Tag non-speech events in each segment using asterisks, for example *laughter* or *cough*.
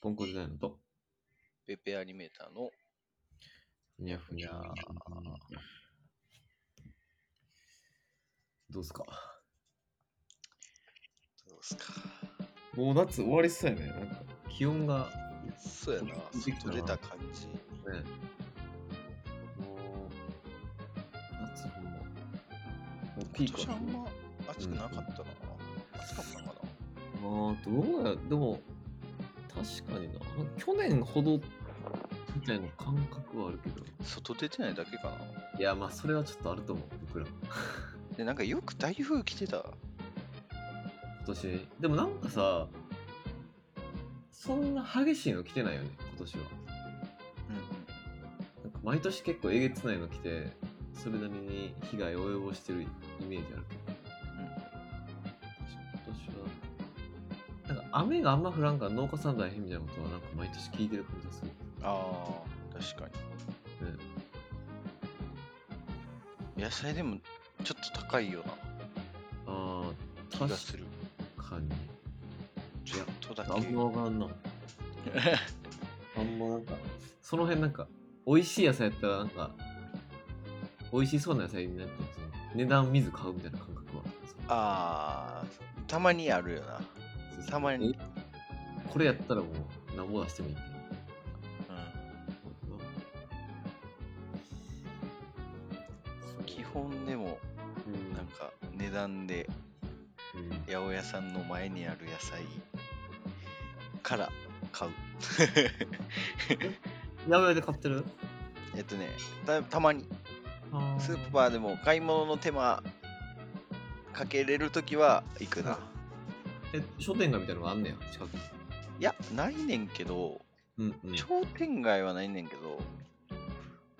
ポンコツダイナと、ペペアニメーターの。ふにゃふにゃどうすか？どうすか？もう夏終わりそうやね。なんか気温がそうやな。外出た感じ。ね、もう、夏ほんま。もうピークは。今年あんま暑くなかったな、暑かったのかまあ、どうや、でも、確かにな。去年ほどみたいな感覚はあるけど。な外出てないだけかないや、まあ、それはちょっとあると思う、僕ら。でなんかよく台風来てた？今年。でもなんかさ、そんな激しいの来てないよね、今年は。うんなんか毎年結構えげつないの来て、それなりに被害を及ぼしてるイメージあるけど。雨があんま降らんから農家さん大変みたいなことはなんか毎年聞いてる感じがする。ああ確かね、に野菜でもちょっと高いよなああ、気がする。確かに。ちょっとだあんけまわかんな。い。*laughs* あんまなんか、その辺なんか、美味しい野菜やったらなんか、美味しそうな野菜になってその値段見ず買うみたいな感覚はああたまにあるよなそうたまに。え？これやったらもう何ぼ出してもいいみたいな。う。ん基本でもうん。なんか値段でうん。八百屋さんの前にある野菜から買う。*laughs* 八百屋で買ってる？えっとねたたまに。スーパーでも買い物の手間かけれるときは行くな。え、商店街みたいなのがあんねや、近くに。いや、ないねんけど、うんうん。商店街はないねんけど、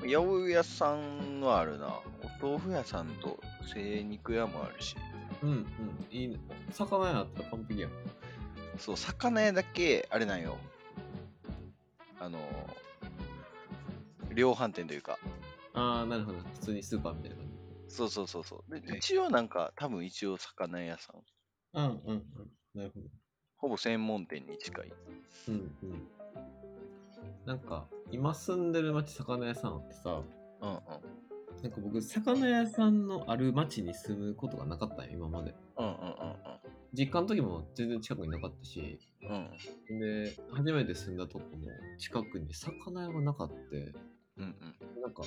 八百屋さんはあるな。お豆腐屋さんと精肉屋もあるし、うんうん。いいね。魚屋あったら完璧やん。そう、魚屋だけ、あれなんよ。あの、量販店というか、ああ、なるほど。普通にスーパーみたいな感じ。そうそうそうそう。ではい一応なんか、多分一応魚屋さんうんうん。なるほど。ほぼ専門店に近い。うんうん。なんか、今住んでる町魚屋さんあってさ、うんうん。なんか僕、魚屋さんのある町に住むことがなかったんよ、今まで。うんうん実家の時も全然近くになかったし、うんうん。うんで、初めて住んだとこも近くに魚屋がなかって、うんうん。なんか、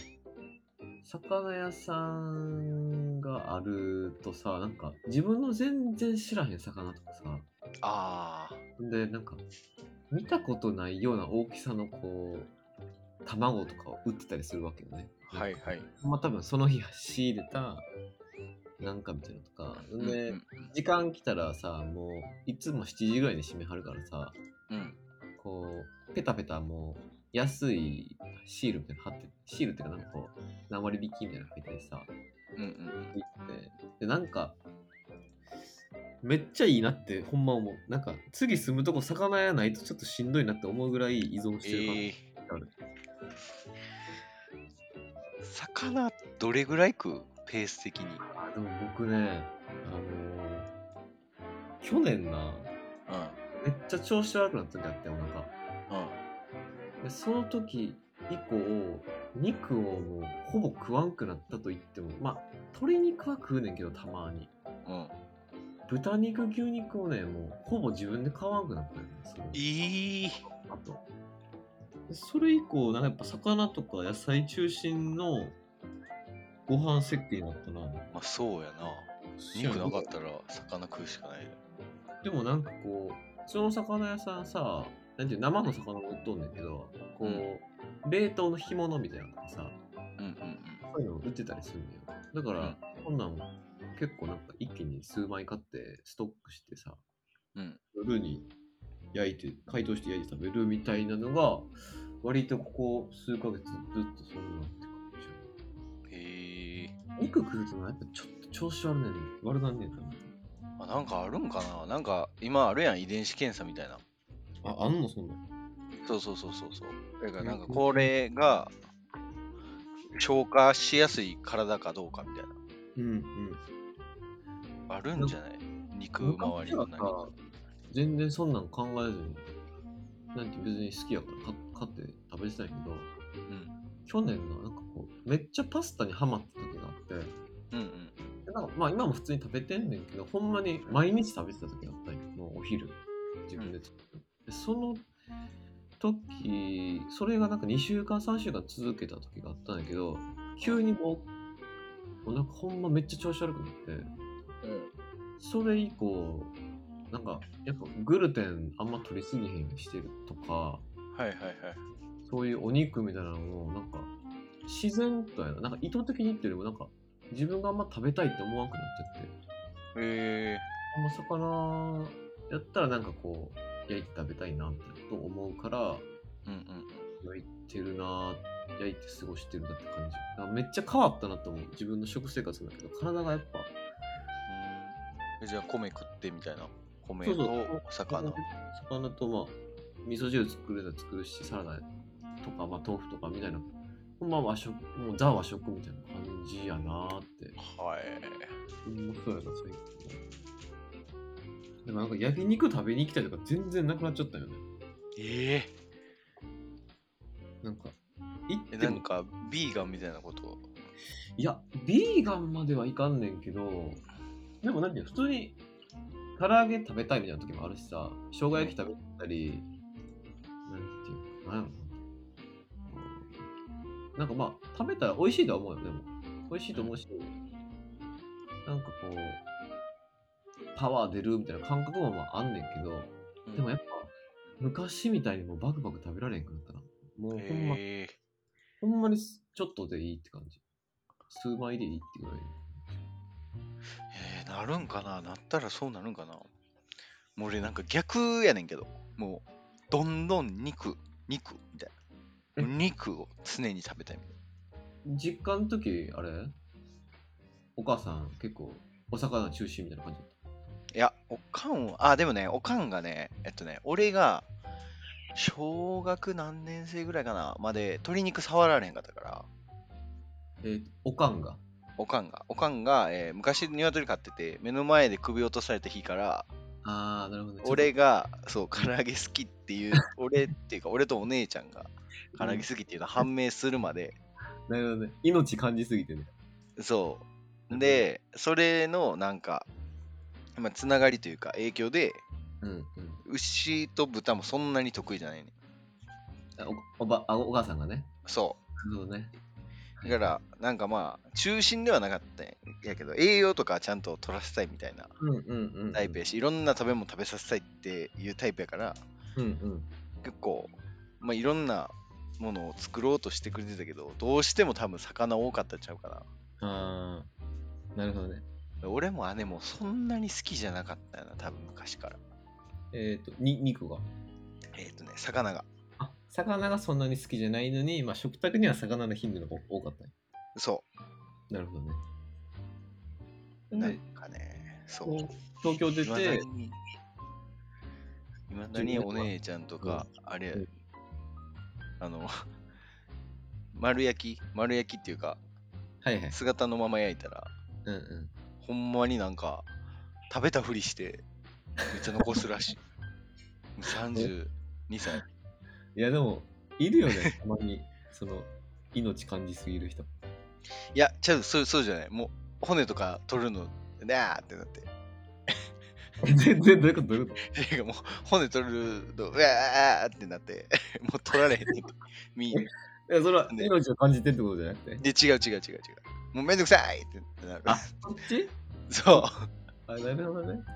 魚屋さんがあるとさ、なんか、自分の全然知らへん魚とかさ、ああ。で、なんか、見たことないような大きさのこう、卵とかを売ってたりするわけよね。はいはい。まあ多分その日仕入れた、なんかみたいなのとか。うんで、うん時間来たらさ、もう、いつも7時ぐらいに閉めはるからさ、うん。こう、ペタペタもう、安いシールみたいなの貼って、シールっていうかなんかこう、何割引きみたいなの書いてさ、うんうんうん。行って、で、なんか、めっちゃいいなってほんま思う。なんか、次住むとこ魚屋ないとちょっとしんどいなって思うぐらい依存してる感えじがある。ー、魚どれぐらい食う？ペース的に。あ、でも僕ね、あのー去年な、うん。めっちゃ調子悪くなった時あって、お腹。うん。で、その時以降、肉をもうほぼ食わんくなったと言っても、まあ、鶏肉は食うねんけど、たまに。うん。豚肉、牛肉をね、もうほぼ自分で買わんくなったよね。そのいい。あと。でそれ以降、なんかやっぱ魚とか野菜中心のご飯設計になったな。まあそうやな。肉なかったら魚食うしかないね。でもなんかこう、その魚屋さんさ、なんていう生の魚も売っとんねんけど、こう、冷凍の干物みたいなのがさ、うんうんそういうの売ってたりするんだよ。だから、こんなん結構なんか一気に数枚買ってストックしてさ、うん。うん。夜に焼いて、解凍して焼いて食べるみたいなのが、割とここ数ヶ月ずっとそんなって感じ。へえ肉食うとなやっぱちょっと調子悪ねん悪なんねんな。ー。あ、なんかあるんかななんか今あるやん、遺伝子検査みたいな。あ、あんのそんな。そうそうそうそうそう。だからなんかこれが消化しやすい体かどうかみたいな。うんうん。あるんじゃない？肉周りの何か。全然そんなん考えずになんて別に好きやから買買って食べてたんやけど、うん。去年な、なんかこう、めっちゃパスタにハマった時があって、うんうん。でなんかまあ今も普通に食べてんねんけど、ほんまに毎日食べてた時があったんよ。もうお昼、自分で作って。でその時、それがなんか2週間、3週間続けた時があったんやけど、急にもう、もうなんかほんまめっちゃ調子悪くなって、それ以降、なんかやっぱグルテンあんま取りすぎへんようにしてるとか、はいはいはい。そういうお肉みたいなのも、なんか、自然とやな。なんか意図的にっていうよりも、なんか、自分があんま食べたいって思わなくなっちゃって。えあんま魚やったらなんかこう、焼いて食べたいな、みたいなこと思うから、ー。うんうん。焼いてるな焼いて過ごしてるなって感じ。めっちゃ変わったなと思う。自分の食生活だけど、体がやっぱ、うん、じゃあ米食ってみたいな。米と魚。魚とまあ、味噌汁作れたら作るし、サラダとか、まあ豆腐とかみたいな、ま和食、もうザ和食みたいな感じやなーって。はい。うん、そうやな、最近。でもなんか焼肉食べに行きたいとか全然なくなっちゃったよね。えなんか、行っえてもなんか、ビーガンみたいなこと？いや、ビーガンまではいかんねんけど、でもなんていうの普通に唐揚げ食べたいみたいな時もあるしさ、生姜焼き食べたり、なんていうの、なんやろな。うんなんかまあ、食べたら美味しいとは思うよ、でも。美味しいと思うし、なんかこう、パワー出るみたいな感覚もまああんねんけど、でもやっぱ、昔みたいにもうバクバク食べられへんくなったな。もうほんま、えほんまにちょっとでいいって感じ。数枚でいいってぐらい。えーなるんかななったらそうなるんかなもう俺なんか逆やねんけど、もう、どんどん肉、肉みたいな。え？肉を常に食べたいみたい実家の時、あれ？お母さん結構お魚中心みたいな感じ？な。いや、おかんは、あ、でもね、おかんがね、えっとね、俺が、小学何年生ぐらいかなまで鶏肉触られへんかったから、えーおかんが？おかんが、おかんが、えー昔鶏飼ってて、目の前で首落とされた日から、あー、なるほどね。俺が、そう、唐揚げ好きっていう、*laughs* 俺っていうか、俺とお姉ちゃんが唐揚げ好きっていうのは判明するまで、なるほどね。命感じすぎてね。そう。で、それのなんか、まあ、つながりというか、影響で、うんうん。牛と豚もそんなに得意じゃないね。あおおばあお母さんがね。そなるほどね。う。だから、なんかまあ、中心ではなかったんやけど、栄養とかちゃんと取らせたいみたいなうんうんうんうん。タイプやし、いろんな食べ物食べさせたいっていうタイプやから、うんうん。結構、まあ、いろんなものを作ろうとしてくれてたけど、どうしても多分魚多かったんちゃうかな。あー、なるほどね。俺も姉もそんなに好きじゃなかったよな、多分昔から。えっ、と、に、肉が？えっ、とね、魚が。あ、魚がそんなに好きじゃないのに、まあ食卓には魚の頻度の方が多かったね。そなるほどね。う。なんで、かね、そう。東京出て、に、いまだにお姉ちゃんとか、あれやうんあの、丸焼き？丸焼きっていうか、はいはい。姿のまま焼いたら、うんうん。ほんまになんか、食べたふりして、めっちゃ残すらしい。*laughs* 32歳。いやでも、いるよね、たまに。その、命感じすぎる人。いや、ちゃう、そうそうじゃない。もう、骨とか取るの、なーってなって。全然どういうことどういうこていうかもう、骨取るの、うわーってなって、もう取られへんねん。*laughs* や、それはね命を感じてってことじゃなくて？で、違う違う違う違う。もうめんどくさいってなる。あ、そっち？そう。あ、なるほどね。*laughs*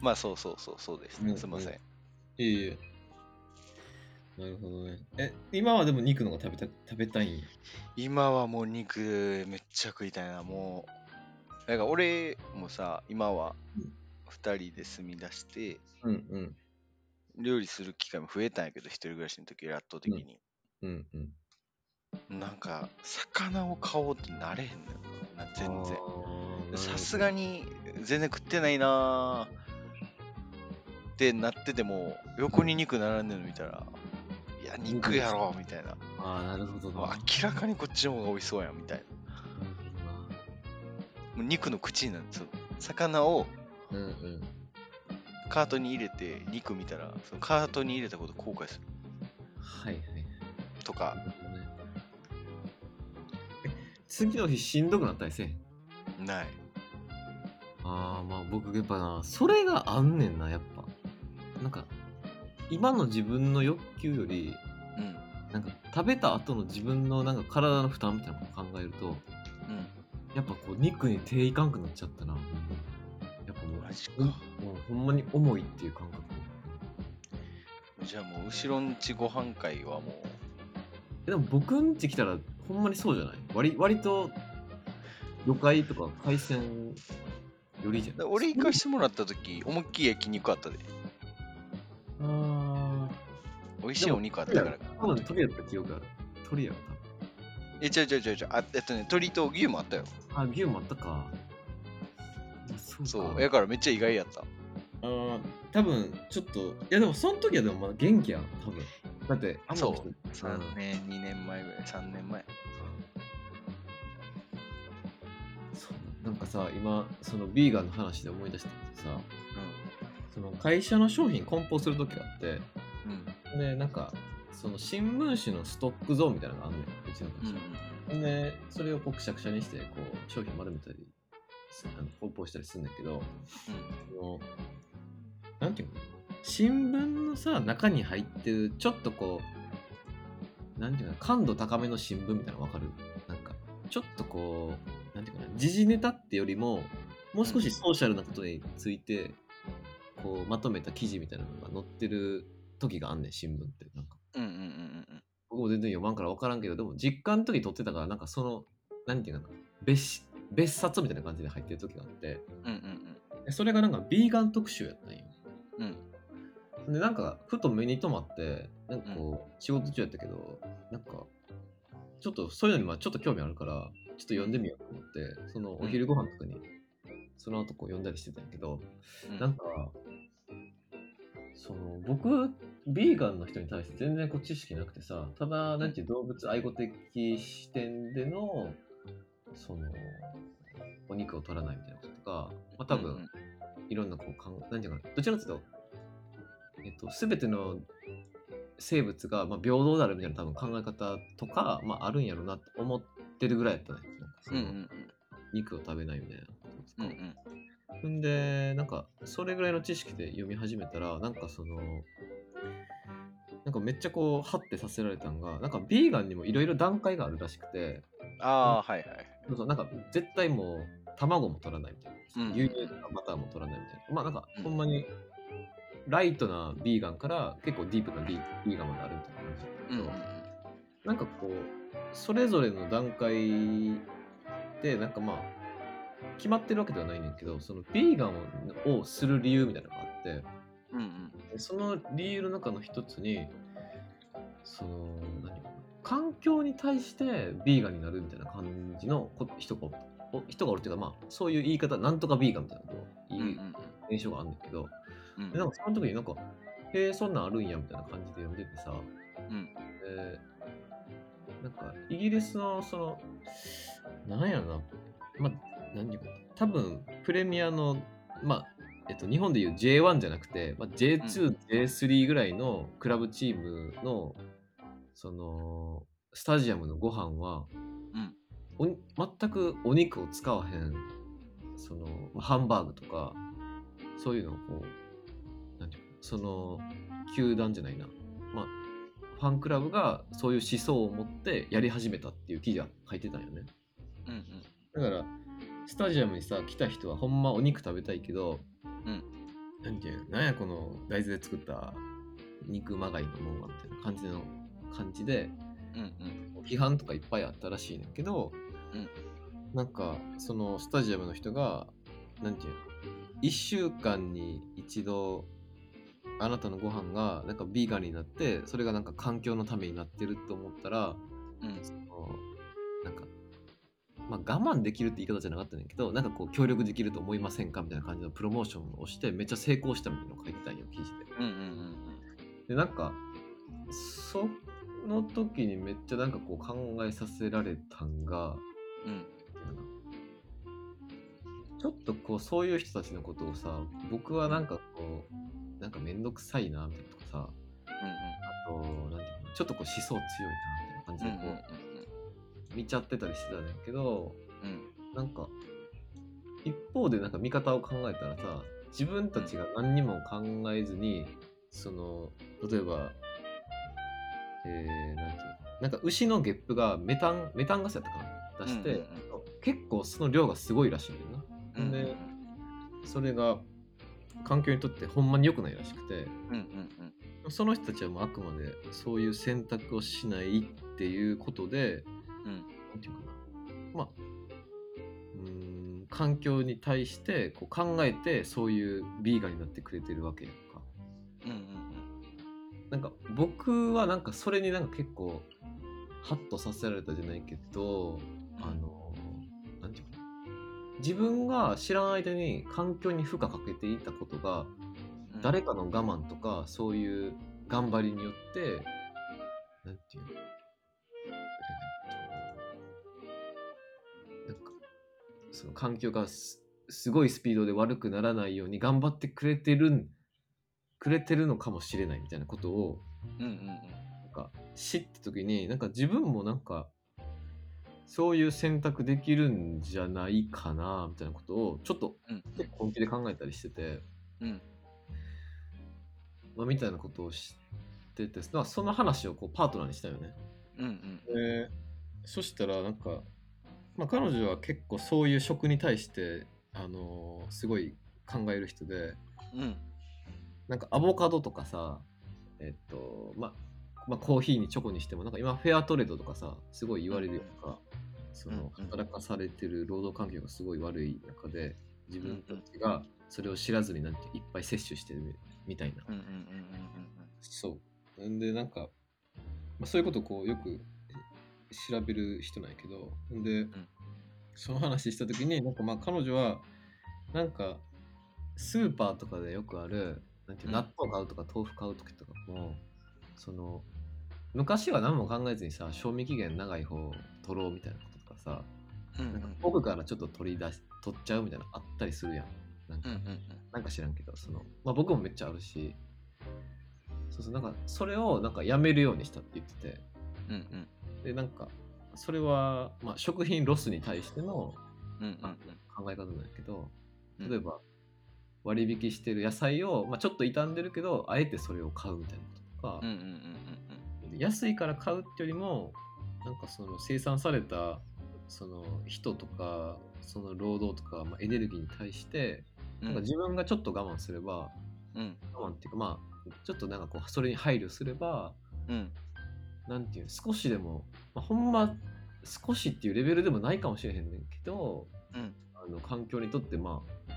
まあそうそうそうそうです、うんすいません。いえいえ。なるほどね。え、今はでも肉の方が食べた食べたいん？や。今はもう肉めっちゃ食いたいな、もう。だから俺もさ、今はうん2人で住み出して、うんうん。料理する機会も増えたんやけど、一人暮らしの時圧倒的に。うんうん。なんか、魚を買おうってなれへんのよな、全然。然さすがに全然食ってないなーってなってても、横に肉並んでるの見たら、いや、肉やろみたいな。ああ、なるほどな。明らかにこっちの方が美味しそうやんみたいな。もう肉の口になるんですよ。魚をうんうん。カートに入れて肉見たらそのカートに入れたこと後悔する。はいはい。とか。次の日しんどくなったりせん？ない。ああまあ僕やっぱなそれがあんねんなやっぱ。なんか今の自分の欲求よりうん。なんか食べた後の自分のなんか体の負担みたいなのを考えるとうん。やっぱこう肉に手いかんくなっちゃったなやっぱもうマジか。うんもうほんまに重いっていう感覚。じゃあもう後ろんちご飯会はもえでも僕んち来たらほんまにそうじゃない？割割と魚介とか海鮮よりじゃうだ俺行かしてもらった時思いっきり焼肉あったで。あ美味しいお肉あっあたから。多分鳥やった記憶ある。鳥やろえちゃうちゃうちゃうちゃえっとね鶏と牛もあったよ。あ牛もあったか。そうか。そう。やからめっちゃ意外やったあー多分ちょっといやでもその時はでもまだ元気やん多分。だってあそう人3年2年前ぐらい3年前。そう。なんかさ今そのビーガンの話で思い出したけどさその会社の商品梱包する時があってうん。でなんかその新聞紙のストックゾーンみたいなのがあんねんうちの会うん社、でそれをこうくしゃくしゃにしてこう商品丸めたりすあの梱包したりするんだけどそのなんていうの新聞のさ中に入ってるちょっとこうなんていうの感度高めの新聞みたいなのわかる？なんかちょっとこうなんていうかな時事ネタってよりももう少しソーシャルなことについてこうまとめた記事みたいなのが載ってる時があんねん新聞って。なんか。うんうんうんうん僕も全然読まんから分からんけどでも実家の時撮ってたからなんかそのなんていうかな別別冊みたいな感じで入ってる時があって。うんうん。でそれがなんかビーガン特集やったんようん。でなんかふと目に留まってなんかこう仕事中やったけどなんかちょっとそういうのにまあちょっと興味あるからちょっと読んでみようと思ってそのお昼ご飯とかにその後こう読んだりしてたんやけどうん。なんかその僕ビーガンの人に対して全然こう知識なくてさただなんていう動物愛護的視点でのそのお肉を取らないみたいなこととか、まあ、多分、いろんなこうかんなんていうかなどちらかというとえっと全ての生物がまあ平等であるみたいな多分考え方とか、まあ、あるんやろうなって思ってるぐらいやったね。なんかそのうんうん肉を食べないみたいなことですか、うんうん。で、なんか、それぐらいの知識で読み始めたら、なんかその、なんかめっちゃこう、ハッてさせられたんが、なんかビーガンにもいろいろ段階があるらしくて、ああーはいはい。そうそうなんか絶対もう、卵も取らないみたいな。うん。牛乳とかバターも取らないみたいな。まあなんかうん、ほんまに、ライトなビーガンから結構ディープなビーガンまであるみたいな感じだったけど、うんうんなんかこう、それぞれの段階で、なんかまあ、決まってるわけではないねんけど、そのビーガンをする理由みたいなのがあって、うんうん。でその理由の中の一つに、その、何？環境に対してビーガンになるみたいな感じのこ人が人がおるっていうか、まあ、そういう言い方、なんとかビーガンみたいなことをうん言う印象があるんだけど、うん。でなんかその時になんか、へえ、そんなんあるんやみたいな感じで読んでてさ、うん。でなんかイギリスのその、なんやろな、まあ、何ていうかな、多分プレミアの、まあ、えっと、日本でいう J1 じゃなくて、まあ、J2、J3 ぐらいのクラブチームの、その、スタジアムのご飯は、うんお全くお肉を使わへん、その、まあハンバーグとか、そういうのをこう、なんていうかその、球団じゃないな、まあ、ファンクラブがそういう思想を持ってやり始めたっていう記事が書いてたんよね。うんうん。だから、スタジアムにさ、来た人はほんまお肉食べたいけど、うん。なんていうなんやこの大豆で作った肉まがいのもんはみたいな感じの感じで、うんうん。批判とかいっぱいあったらしいねんけど、うんなんかそのスタジアムの人がなんていうの？1週間に一度あなたのご飯がなんかビーガンになってそれがなんか環境のためになってると思ったらうん。そのなんかまあ我慢できるって言い方じゃなかったんだけどなんかこう協力できると思いませんかみたいな感じのプロモーションをしてめっちゃ成功したみたいなのを書いてたんよ記事で。うんうん。でなんかその時にめっちゃなんかこう考えさせられたんがうん。ちょっとこうそういう人たちのことをさ僕はなんかこうなんかめんどくさいなみたいなとかさあとなんていうのちょっとこう思想強いなみたいな感じでこう、見ちゃってたりしてたんだけどうんうんなんか一方でなんか見方を考えたらさ自分たちが何にも考えずにその例えばえー、なんていうのなんか牛のゲップがメタンメタンガスやったかな出して、うんうん結構その量がすごいらしいんだよな。うんうんでそれが環境にとってほんまに良くないらしくて。うんうんその人たちはもうあくまでそういう選択をしないっていうことでうん。なんていうかな。まあうーん環境に対してこう考えてそういうビーガンになってくれてるわけやんか。うんうん。なんか僕はなんかそれになんか結構ハッとさせられたじゃないけど自分が知らん間に環境に負荷かけていたことがうん。誰かの我慢とかそういう頑張りによってなんていうの？えーっとなんかその環境がすすごいスピードで悪くならないように頑張ってくれてるんくれてるのかもしれないみたいなことをうんうんうん。なんか知った時になんか自分もなんかそういう選択できるんじゃないかなみたいなことをちょっと本気で考えたりしてて、うん。まあ、みたいなことを知っててまあその話をこうパートナーにしたよね。うんうん。でそしたらなんか、まあ、彼女は結構そういう食に対して、あのーすごい考える人でうん。なんかアボカドとかさえっとまあまあ、コーヒーにチョコにしてもなんか今フェアトレードとかさすごい言われるようなその働かされてる労働環境がすごい悪い中で自分たちがそれを知らずになんていっぱい摂取してるみみたいな。うんうんうんで、なんか、まあ、そういうことをこうよく調べる人なんやけど、ん。で、その話したときに、なんかまあ彼女は、なんか、スーパーとかでよくある、なんて納豆買うとか豆腐買うときとかも、その、昔は何も考えずにさ、賞味期限長い方を取ろうみたいなこととかさ、うんうんなんか奥からちょっと取り出し、取っちゃうみたいなのあったりするやん。なんかうんうんなんか知らんけど、その、まあ僕もめっちゃあるし、そうそう、なんかそれをなんかやめるようにしたって言ってて、うんうん。で、なんか、それは、まあ食品ロスに対してのうんうん考え方なんだけど、うん。例えば、割引してる野菜を、まあ、ちょっと傷んでるけど、あえてそれを買うみたいなこととか。うんうん、うん安いから買うってよりも、なんかその生産されたその人とか、その労働とか、まあ、エネルギーに対して、うん。なんか自分がちょっと我慢すれば、うん。我慢っていうかまあちょっとなんかこうそれに配慮すればうん。なんていうの少しでも、まあ、ほんま少しっていうレベルでもないかもしれへんねんけどうん。あの環境にとってまあ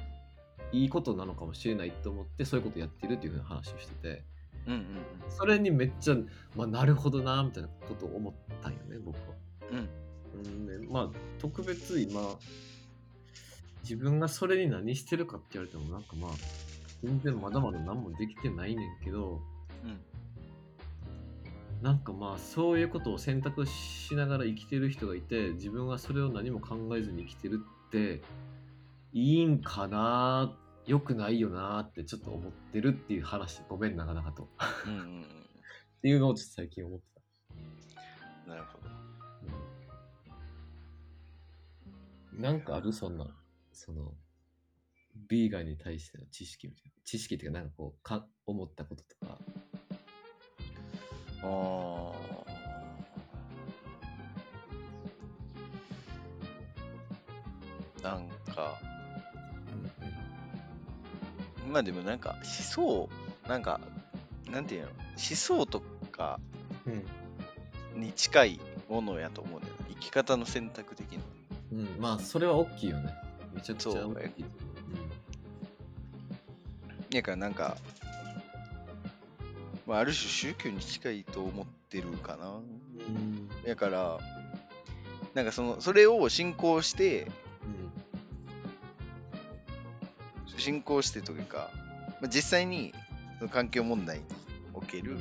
いいことなのかもしれないと思ってそういうことやってるっていうふうな話をしててうんうんそれにめっちゃ、まあ、なるほどなみたいなことを思ったんよね僕は。うん。うんね、まあ特別今自分がそれに何してるかって言われてもなんかまあ全然まだまだ何もできてないねんけどうん。なんかまあそういうことを選択しながら生きてる人がいて自分はそれを何も考えずに生きてるっていいんかなよくないよなってちょっと思ってるっていう話ごめんなかなかと。っうんうんうん。ていうのをちょっと最近思ってた、なるほど。うん。なんかあるそんなそのビーガンに対しての知識みたいな知識っていうかなんかこうか思ったこととか。あー。なんかまあでもなんか思想なんかなんていうの？思想とかうん、に近いものやと思うんだよね。生き方の選択的な。うん。うん、まあそれは大きいよね。めちゃくちゃ大きいだからなんか、まあ、ある種宗教に近いと思ってるかな。うん。だからなんかそのそれを信仰してうん信仰してというか、まあ、実際に環境問題における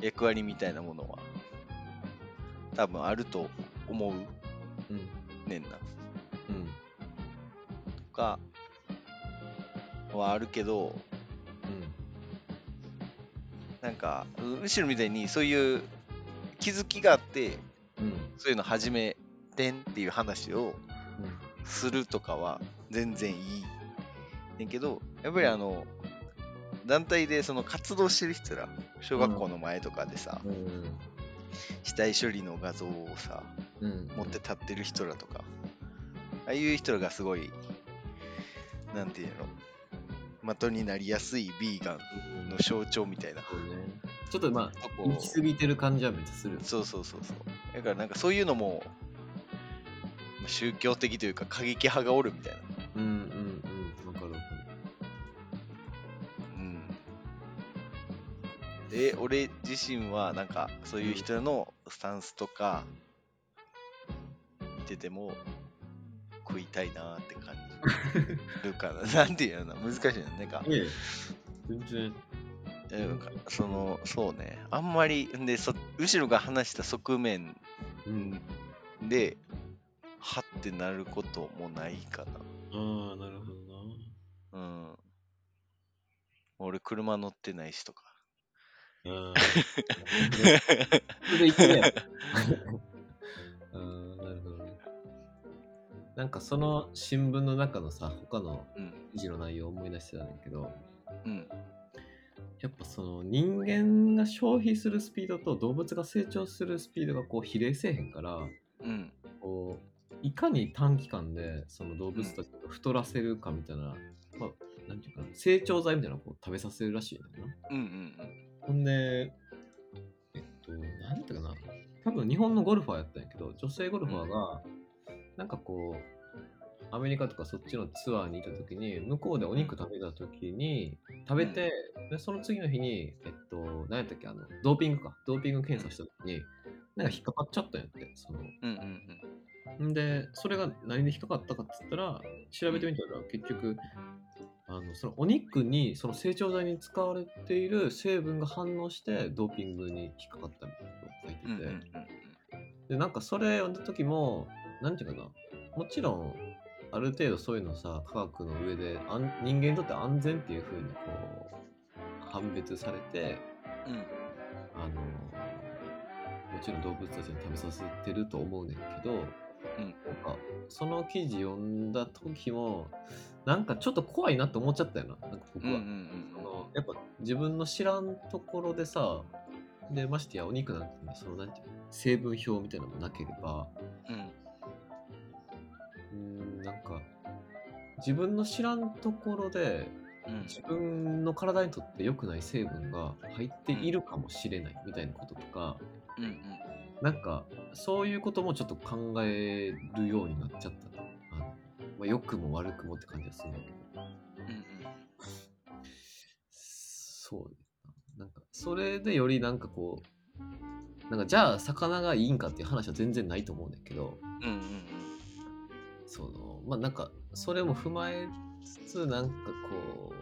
役割みたいなものは多分あると思ううんうんねんな。うんかはあるけど、なんか、むしろみたいにそういう気づきがあって、うん。うん。そういうの始めてんっていう話をするとかは全然いい。ねんけど、やっぱりあの、団体でその活動してる人ら、小学校の前とかでさ、うん。死体処理の画像をさ、うん。持って立ってる人らとか、ああいう人らがすごい、なんていうの、的になりやすいビーガンの象徴みたいな。ちょっとまあ、行き過ぎてる感じはめっちゃする。そうそうそうそう。だからなんかそういうのも、まあ宗教的というか過激派がおるみたいな。で、俺自身はなんかそういう人のスタンスとか見てても食いたいなって感じるかな。*laughs* なんていうの？難しいな。なんか、全然。えなんかその、そうね。あんまり、んで、そ後ろが話した側面うん。で、はってなることもないかな。ああ、なるほどな。うん。俺、車乗ってないしとか。ああ。それなるほどね。なんかその新聞の中のさ、他のうん。記事の内容を思い出してたんだけど、うん。やっぱその人間が消費するスピードと動物が成長するスピードがこう比例せえへんから、うん。こういかに短期間でその動物たちを太らせるかみたいな、まあ、なんていうかな、成長剤みたいなのをこう食べさせるらしいんだよな。うん。うん。ほんで、えっと、なんていうかな、多分日本のゴルファーやったんやけど、女性ゴルファーが、なんかこう、アメリカとかそっちのツアーに行った時に、向こうでお肉食べた時に、食べて、でその次の日に、えっと、何やったっけ、あの、ドーピングか、ドーピング検査した時に、なんか引っかかっちゃったんやって、その、うん。うん。んで、それが何で引っかかったかって言ったら、調べてみたら、結局、あのそのお肉に、その成長剤に使われている成分が反応して、ドーピングに引っかかったみたいなことを書いてて。で、なんかそれ読んだ時も、なんていうかな、もちろん、ある程度そういうのさ、科学の上で、あん人間にとって安全っていうふうにこう、判別されて、うん。あの、もちろん動物たちに食べさせてると思うねんけど、うんなんかその記事読んだ時もなんかちょっと怖いなって思っちゃったよななんか僕うん。うは、ん。そのやっぱ自分の知らんところでさでましてやお肉なんてねそのなんていうの成分表みたいなのもなければうん。うーんなんか自分の知らんところでうん。自分の体にとって良くない成分が入っているかもしれないみたいなこととか、うん。うん。なんかそういうこともちょっと考えるようになっちゃったまあ、良くも悪くもって感じがするんだけど。うん。そうだな。なんかそれでよりなんかこう、なんかじゃあ魚がいいんかっていう話は全然ないと思うんだけど、うん。うん。そのまあなんかそれも踏まえつつなんかこ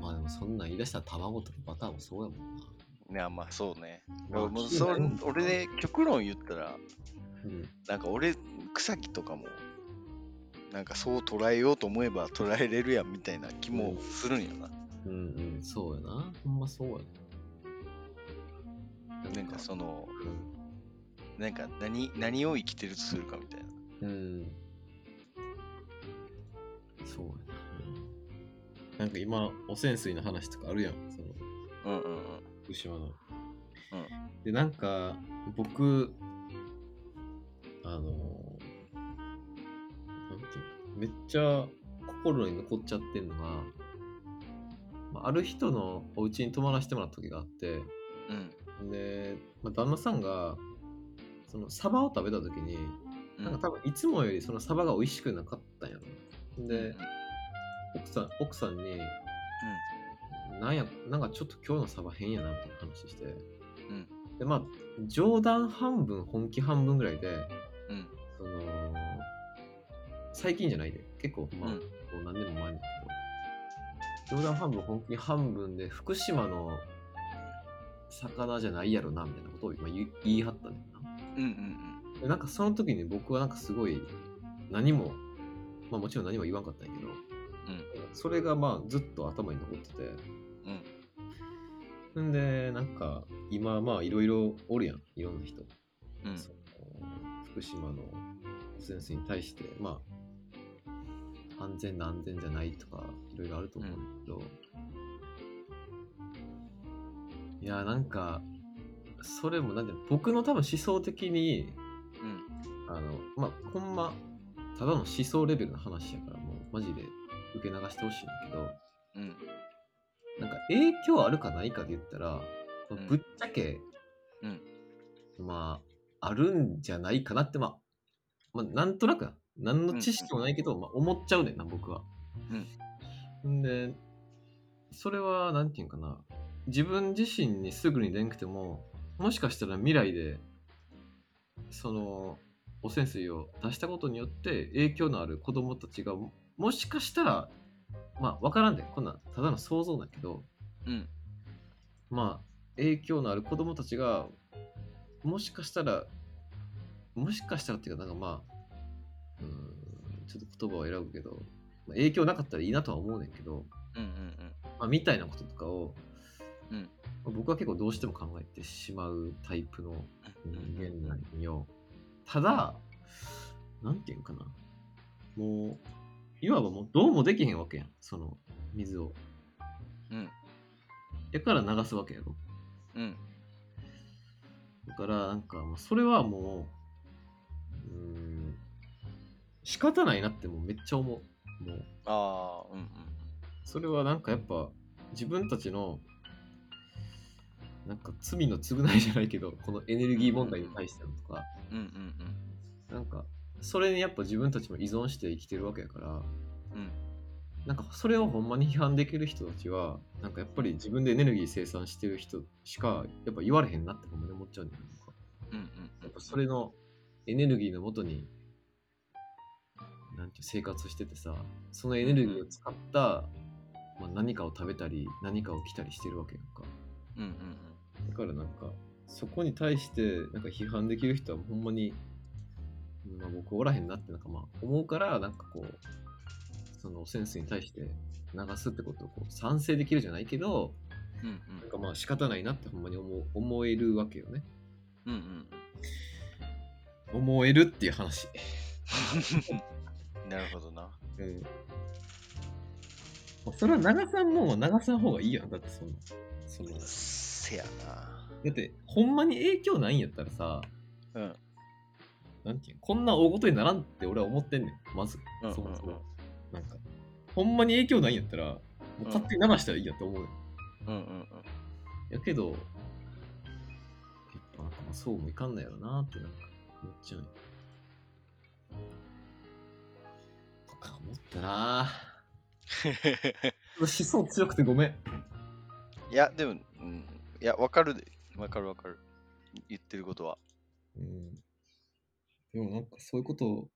う、まあでもそんなん言い出したら卵とかバターもそうやもんな。いや、まあそうね。まあもうそれ俺で極論言ったら、うん。なんか俺、草木とかも、なんかそう捉えようと思えば捉えれるやんみたいな気もするんやな。うんうん、そうやな。ほんまそうやな。なんかその、うんなんか何何を生きてるとするかみたいな。うん。そうやな。なんか今、汚染水の話とかあるやん。その、うんうんうん。福島の。で、なんか、僕、あのめっちゃ心に残っちゃってんのが、まあある人のお家に泊まらせてもらった時があって、うん。で、まあ、旦那さんが、そのサバを食べた時に、うん。なんか多分いつもよりそのサバが美味しくなかったんやろ。で、奥さん、奥さんに、なんや、なんかちょっと今日のサバ変やなみたいな話して、うんで、まあ、冗談半分、本気半分ぐらいで、うん。最近じゃないで、結構、まあ、うんこう何年も前だけど、冗談半分、本気半分で、福島の魚じゃないやろな、みたいなことを今言い言い張ったんだよな。うんうんでなんかその時に僕はなんかすごい何もまあもちろん何も言わんかったんやけど、うん。それがまあずっと頭に残ってて、うん。んで、なんか今まあいろいろおるやん、いろんな人。うん。その福島の汚染水に対して、まあ、安全な安全じゃないとか、いろいろあると思うんだけど、いや、なんか、それもなんで、僕の多分思想的に、うん。あの、まあ、ほんま、ただの思想レベルの話やから、もう、マジで受け流してほしいんだけど、うん。なんか影響あるかないかで言ったら、んぶっちゃけ、まあ、あるんじゃないかなって、まあ、まあ、なんとなくな、何の知識もないけど、まあ、思っちゃうねんな、僕は。んで、それは、なんていうんかな、自分自身にすぐにでんくても、もしかしたら未来で、その、汚染水を出したことによって影響のある子供たちが、もしかしたら、まあ、わからんで、こんなん、ただの想像だけど、うん。まあ、影響のある子供たちが、もしかしたら、もしかしたらっていうか、なんかまあ、ちょっと言葉を選ぶけど、まあ、影響なかったらいいなとは思うねんけど、うん。うん。まあ、みたいなこととかを、うんまあ僕は結構どうしても考えてしまうタイプの人間なんよ。ただ、なんていうんかな。もう、いわばもうどうもできへんわけやん、その水を。うん。やから流すわけやろ。うん。だから、なんか、それはもう、うーん、仕方ないなってもうめっちゃ思う。もう、ああ、うん。それはなんかやっぱ、自分たちの、なんか罪の償いじゃないけど、このエネルギー問題に対してのとか、うん。うん。うん。なんか、それにやっぱ自分たちも依存して生きてるわけやから、うん。なんかそれをほんまに批判できる人たちは、なんかやっぱり自分でエネルギー生産してる人しか、やっぱ言われへんなってほんまに思っちゃうんだよね。なんかうん。やっぱそれのエネルギーのもとに、なんていう生活しててさ、そのエネルギーを使った、まあ、何かを食べたり、何かを着たりしてるわけやんか。うん。うん。だからなんか、そこに対して、なんか批判できる人はほんまに、まあ、僕おらへんなってなんかまあ思うから、なんかこう、そのセンスに対して流すってことをこう賛成できるじゃないけど、うん。なんかまあ仕方ないなってほんまに思う思えるわけよね。うん。うん。思えるっていう話。*laughs* なるほどな。うん。まあそれは流さんもんは流さん方がいいやん。だってそんな。そのだせやって、ほんまに影響ないんやったらさ、な。うん。なんていうのこんな大事にならんって俺は思ってんねん。まず。うんそもそもうんうんなんか、ほんまに影響ないんやったら、もう勝手に流したらいいやって思うよ。うん。うん。やけど、やっぱなんかまあそうもいかんないやろなってなんか思っちゃうよ。ったな *laughs* 思想強くてごめん。いや、でも、うん。いや、わかるで。わかるわかる。言ってることは。うん。でもなんかそういうことを、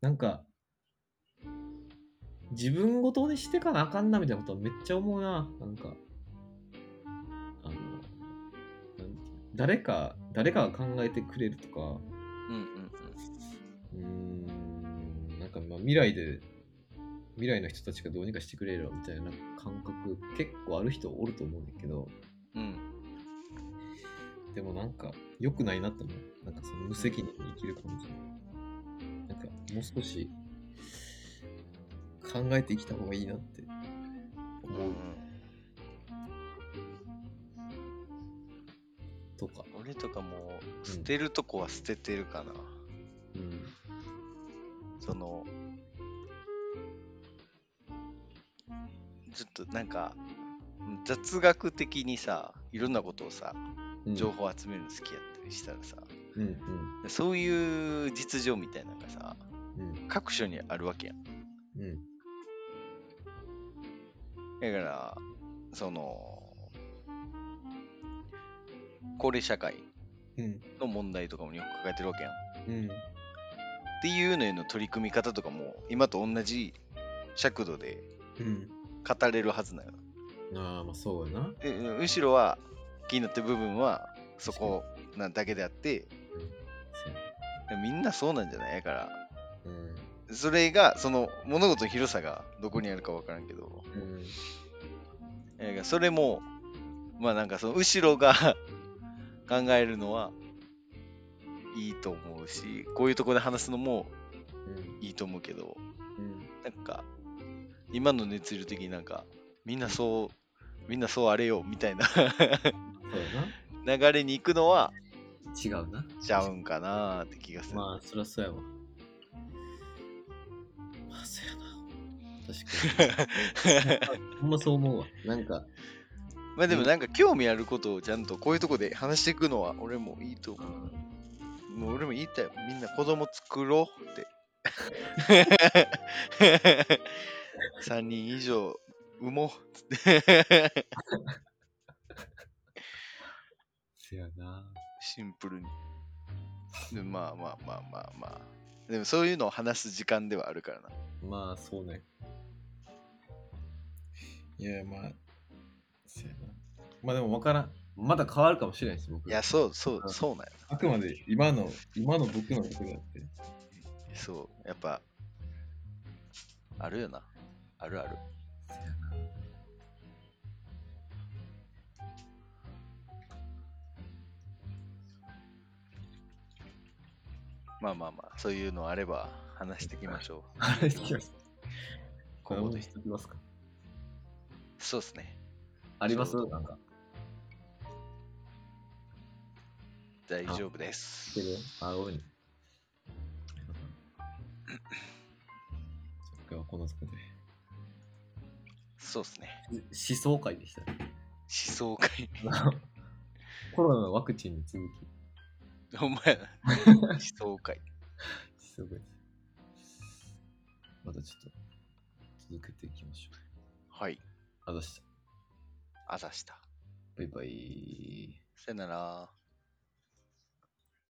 なんか、自分ごとにしてかなあかんなみたいなことはめっちゃ思うな。なんか、あの、なん誰か、誰かが考えてくれるとか、うんうんうーん、なんかまあ未来で、未来の人たちがどうにかしてくれるみたいな感覚結構ある人おると思うんだけど、うん。うん。でもなんか良くないなって思う。なんかその無責任に生きる感じ。なんかもう少し考えて生きた方がいいなって思うとか。俺とかもう捨てるとこは捨ててるかな。うん。その、ちょっとなんか、雑学的にさ、いろんなことをさ、うん。情報を集めるの好きやったりしたらさ、うんうん。そういう実情みたいなのがさ、うん。各所にあるわけやん。うん。だから、その、高齢社会うん。の問題とかもよく抱えてるわけやん。っうん。ていうのへの取り組み方とかも、今と同じ尺度でうん語れるはずなの。ああまあそうやな。でむしろは気になってる部分はそこなだけであって、そうやみんなそうなんじゃないから、うんそれが、その物事の広さがどこにあるかわからんけど、うん。えーそれも、まあなんかその後ろが *laughs* 考えるのはいいと思うし、こういうとこで話すのもうん。いいと思うけど、うん。なんか、今の熱量的になんか、みんなそう、みんなそうあれよ、みたいなそうや流れに行くのは、な。違うな。ちゃうんかなーって気がする。まあ、そりゃそうやわ。まあ、そうやな。確かに。*laughs* ほんまそう思うわ。なんか、まあでもなんか興味あることをちゃんとこういうとこで話していくのは俺もいいと思う。もう俺も言いたいよ。みんな子供作ろうって。*laughs* 3人以上産もうっつって。せやな。シンプルに。でまあまあまあまあまあ。でもそういうのを話す時間ではあるからな。まあ、そうね。いや、まあ、せやな。まあでも分からん。まだ変わるかもしれないです、僕。いや、そうそう、そうなんや。あくまで今の、今の僕のことであって。そう、やっぱ、あるよな。あるある。まあまあまあ、そういうのあれば話していきましょう。*laughs* 話してきます。こここでこでしてきます？か。そうですね。ありますなんか。大丈夫です。あ、ごめん。今日はこのとこそうですね。で。思想会でしたね。思想会。*laughs* コロナのワクチンに続き。ほんまやな。思想会。思想会。またちょっと続けていきましょう。はい。あざした。あざした。バイバイ。さよなら。